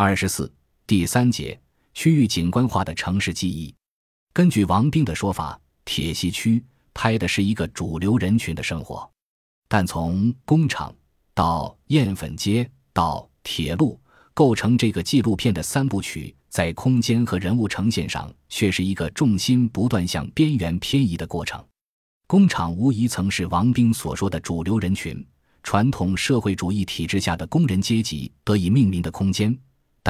二十四第三节区域景观化的城市记忆。根据王冰的说法，铁西区拍的是一个主流人群的生活，但从工厂到燕粉街到铁路，构成这个纪录片的三部曲，在空间和人物呈现上，却是一个重心不断向边缘偏移的过程。工厂无疑曾是王冰所说的主流人群，传统社会主义体制下的工人阶级得以命名的空间。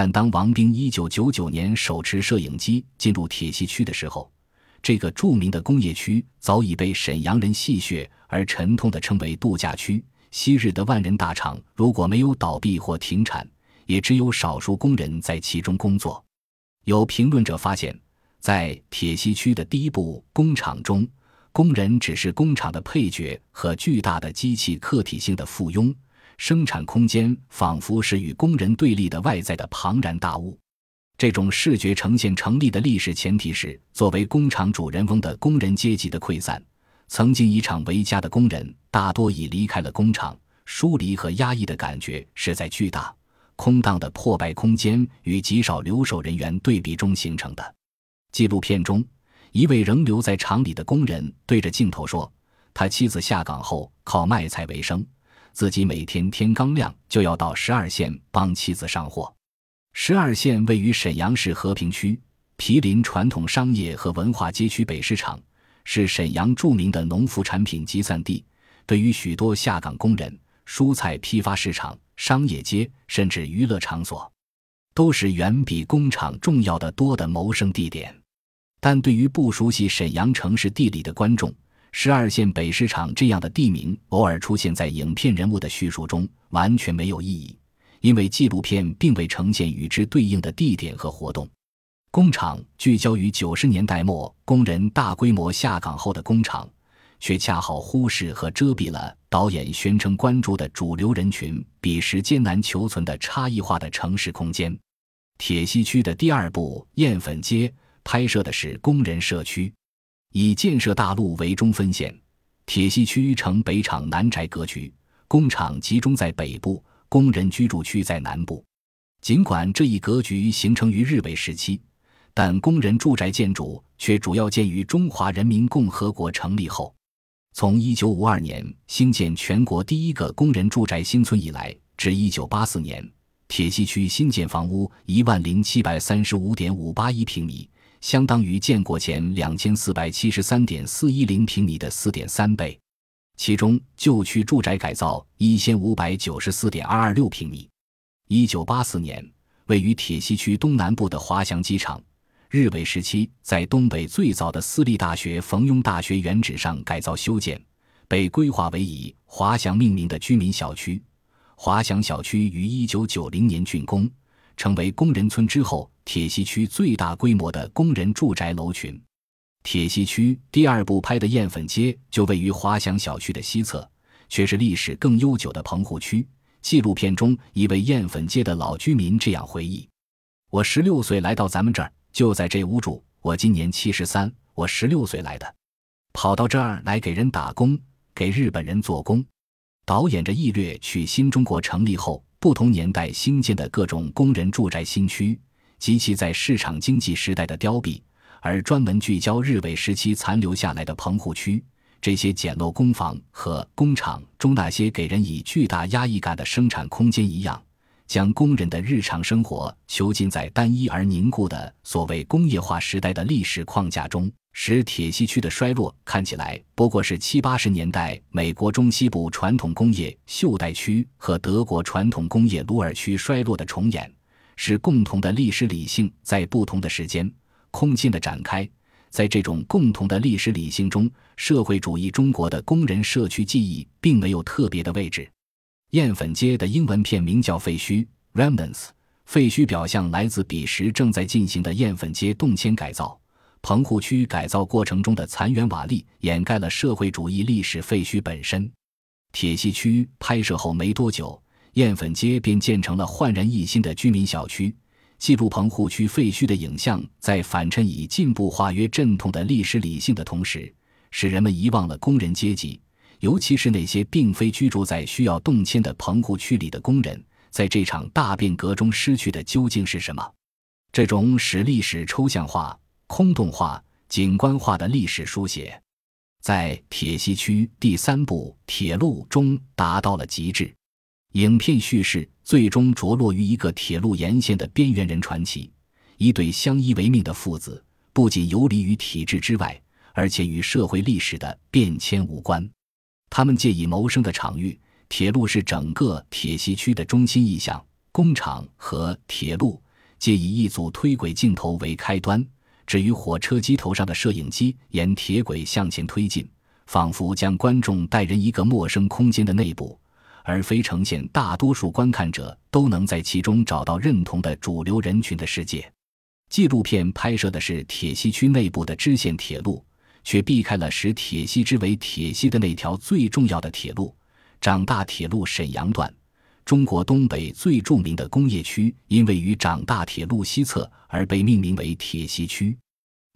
但当王兵一九九九年手持摄影机进入铁西区的时候，这个著名的工业区早已被沈阳人戏谑而沉痛地称为度假区。昔日的万人大厂如果没有倒闭或停产，也只有少数工人在其中工作。有评论者发现，在铁西区的第一部工厂中，工人只是工厂的配角和巨大的机器客体性的附庸。生产空间仿佛是与工人对立的外在的庞然大物。这种视觉呈现成立的历史前提是，作为工厂主人翁的工人阶级的溃散。曾经以厂为家的工人大多已离开了工厂，疏离和压抑的感觉是在巨大、空荡的破败空间与极少留守人员对比中形成的。纪录片中，一位仍留在厂里的工人对着镜头说：“他妻子下岗后靠卖菜为生。”自己每天天刚亮就要到十二线帮妻子上货。十二线位于沈阳市和平区，毗邻传统商业和文化街区北市场，是沈阳著名的农副产品集散地。对于许多下岗工人，蔬菜批发市场、商业街甚至娱乐场所，都是远比工厂重要的多的谋生地点。但对于不熟悉沈阳城市地理的观众，十二线北市场这样的地名偶尔出现在影片人物的叙述中，完全没有意义，因为纪录片并未呈现与之对应的地点和活动。工厂聚焦于九十年代末工人大规模下岗后的工厂，却恰好忽视和遮蔽了导演宣称关注的主流人群彼时艰难求存的差异化的城市空间。铁西区的第二部《燕粉街》拍摄的是工人社区。以建设大路为中分线，铁西区呈北厂南宅格局，工厂集中在北部，工人居住区在南部。尽管这一格局形成于日伪时期，但工人住宅建筑却主要建于中华人民共和国成立后。从1952年兴建全国第一个工人住宅新村以来，至1984年，铁西区新建房屋1万零735.581平米。相当于建国前两千四百七十三点四一零平米的四点三倍，其中旧区住宅改造一千五百九十四点二二六平米。一九八四年，位于铁西区东南部的滑翔机场，日伪时期在东北最早的私立大学冯庸大学原址上改造修建，被规划为以滑翔命名的居民小区。滑翔小区于一九九零年竣工。成为工人村之后，铁西区最大规模的工人住宅楼群。铁西区第二部拍的燕粉街就位于华翔小区的西侧，却是历史更悠久的棚户区。纪录片中一位燕粉街的老居民这样回忆：“我十六岁来到咱们这儿，就在这屋住。我今年七十三，我十六岁来的，跑到这儿来给人打工，给日本人做工。”导演着意略去新中国成立后。不同年代新建的各种工人住宅新区及其在市场经济时代的凋敝，而专门聚焦日伪时期残留下来的棚户区。这些简陋工房和工厂中那些给人以巨大压抑感的生产空间一样，将工人的日常生活囚禁在单一而凝固的所谓工业化时代的历史框架中。使铁西区的衰落看起来不过是七八十年代美国中西部传统工业袖带区和德国传统工业鲁尔区衰落的重演，是共同的历史理性在不同的时间、空间的展开。在这种共同的历史理性中，社会主义中国的工人社区记忆并没有特别的位置。燕粉街的英文片名叫废墟 （Remnants），废墟表象来自彼时正在进行的燕粉街动迁改造。棚户区改造过程中的残垣瓦砾掩盖了社会主义历史废墟本身。铁西区拍摄后没多久，燕粉街便建成了焕然一新的居民小区。记录棚户区废墟的影像，在反衬以进步化约阵痛的历史理性的同时，使人们遗忘了工人阶级，尤其是那些并非居住在需要动迁的棚户区里的工人，在这场大变革中失去的究竟是什么？这种使历史抽象化、空洞化、景观化的历史书写，在铁西区第三部《铁路》中达到了极致。影片叙事最终着落于一个铁路沿线的边缘人传奇：一对相依为命的父子，不仅游离于体制之外，而且与社会历史的变迁无关。他们借以谋生的场域。铁路是整个铁西区的中心意象，工厂和铁路皆以一组推轨镜头为开端。至于火车机头上的摄影机沿铁轨向前推进，仿佛将观众带人一个陌生空间的内部，而非呈现大多数观看者都能在其中找到认同的主流人群的世界。纪录片拍摄的是铁西区内部的支线铁路，却避开了使铁西之为铁西的那条最重要的铁路。长大铁路沈阳段，中国东北最著名的工业区，因位于长大铁路西侧而被命名为铁西区。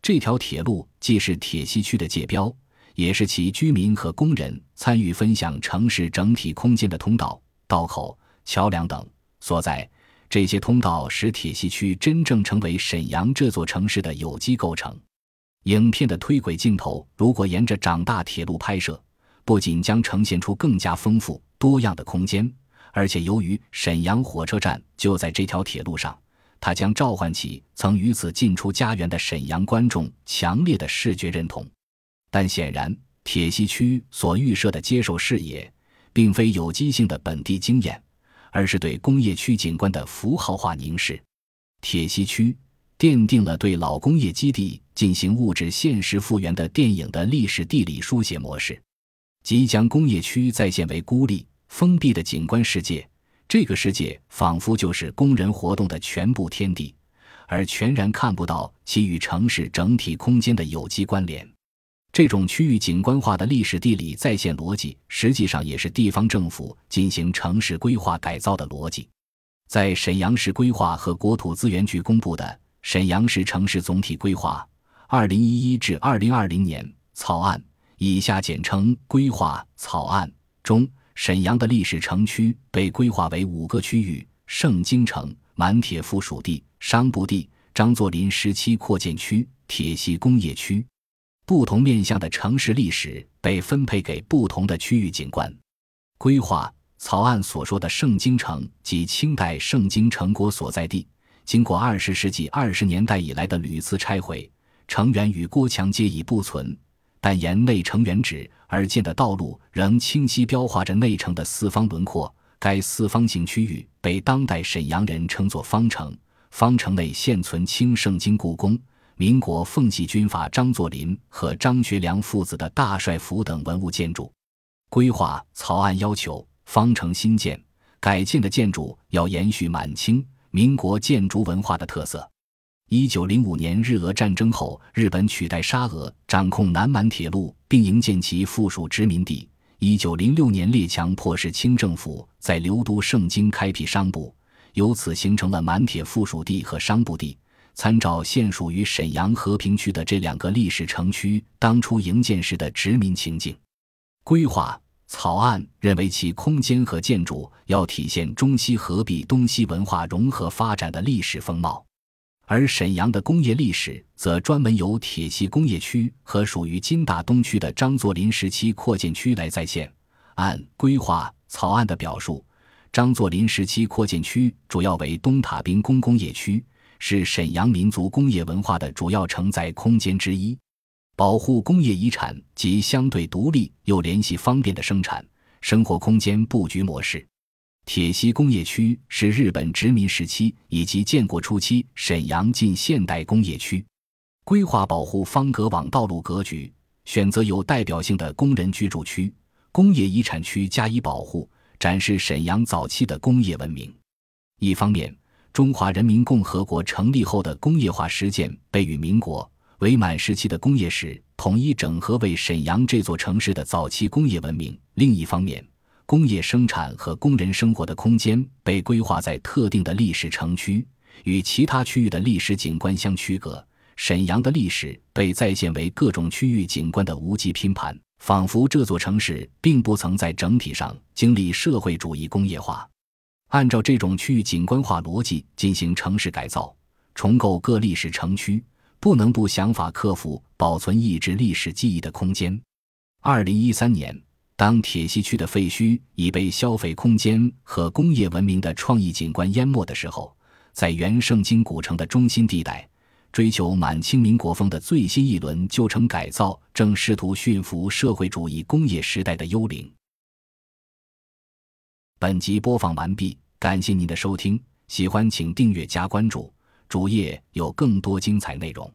这条铁路既是铁西区的界标，也是其居民和工人参与分享城市整体空间的通道、道口、桥梁等所在。这些通道使铁西区真正成为沈阳这座城市的有机构成。影片的推轨镜头如果沿着长大铁路拍摄。不仅将呈现出更加丰富多样的空间，而且由于沈阳火车站就在这条铁路上，它将召唤起曾于此进出家园的沈阳观众强烈的视觉认同。但显然，铁西区所预设的接受视野，并非有机性的本地经验，而是对工业区景观的符号化凝视。铁西区奠定了对老工业基地进行物质现实复原的电影的历史地理书写模式。即将工业区再现为孤立、封闭的景观世界，这个世界仿佛就是工人活动的全部天地，而全然看不到其与城市整体空间的有机关联。这种区域景观化的历史地理再现逻辑，实际上也是地方政府进行城市规划改造的逻辑。在沈阳市规划和国土资源局公布的《沈阳市城市总体规划（二零一一至二零二零年）》草案。以下简称规划草案中，沈阳的历史城区被规划为五个区域：盛京城、满铁附属地、商埠地、张作霖时期扩建区、铁西工业区。不同面向的城市历史被分配给不同的区域景观。规划草案所说的盛京城，即清代盛京城国所在地，经过二十世纪二十年代以来的屡次拆毁，城垣与郭墙皆已不存。但沿内城原址而建的道路仍清晰标画着内城的四方轮廓。该四方形区域被当代沈阳人称作方城。方城内现存清圣经故宫、民国奉系军阀张作霖和张学良父子的大帅府等文物建筑。规划草案要求，方城新建、改建的建筑要延续满清、民国建筑文化的特色。一九零五年日俄战争后，日本取代沙俄掌控南满铁路，并营建其附属殖民地。一九零六年列强迫使清政府在流都盛京开辟商埠，由此形成了满铁附属地和商埠地。参照现属于沈阳和平区的这两个历史城区当初营建时的殖民情景，规划草案认为其空间和建筑要体现中西合璧、东西文化融合发展的历史风貌。而沈阳的工业历史则专门由铁西工业区和属于金大东区的张作霖时期扩建区来再现。按规划草案的表述，张作霖时期扩建区主要为东塔兵工工业区，是沈阳民族工业文化的主要承载空间之一。保护工业遗产及相对独立又联系方便的生产生活空间布局模式。铁西工业区是日本殖民时期以及建国初期沈阳近现代工业区，规划保护方格网道路格局，选择有代表性的工人居住区、工业遗产区加以保护，展示沈阳早期的工业文明。一方面，中华人民共和国成立后的工业化实践被与民国、伪满时期的工业史统一整合为沈阳这座城市的早期工业文明；另一方面，工业生产和工人生活的空间被规划在特定的历史城区，与其他区域的历史景观相区隔。沈阳的历史被再现为各种区域景观的无机拼盘，仿佛这座城市并不曾在整体上经历社会主义工业化。按照这种区域景观化逻辑进行城市改造、重构各历史城区，不能不想法克服保存抑制历史记忆的空间。二零一三年，当铁西区的废墟已被消费空间和工业文明的创意景观淹没的时候，在原盛京古城的中心地带。追求满清民国风的最新一轮旧城改造，正试图驯服社会主义工业时代的幽灵。本集播放完毕，感谢您的收听，喜欢请订阅加关注，主页有更多精彩内容。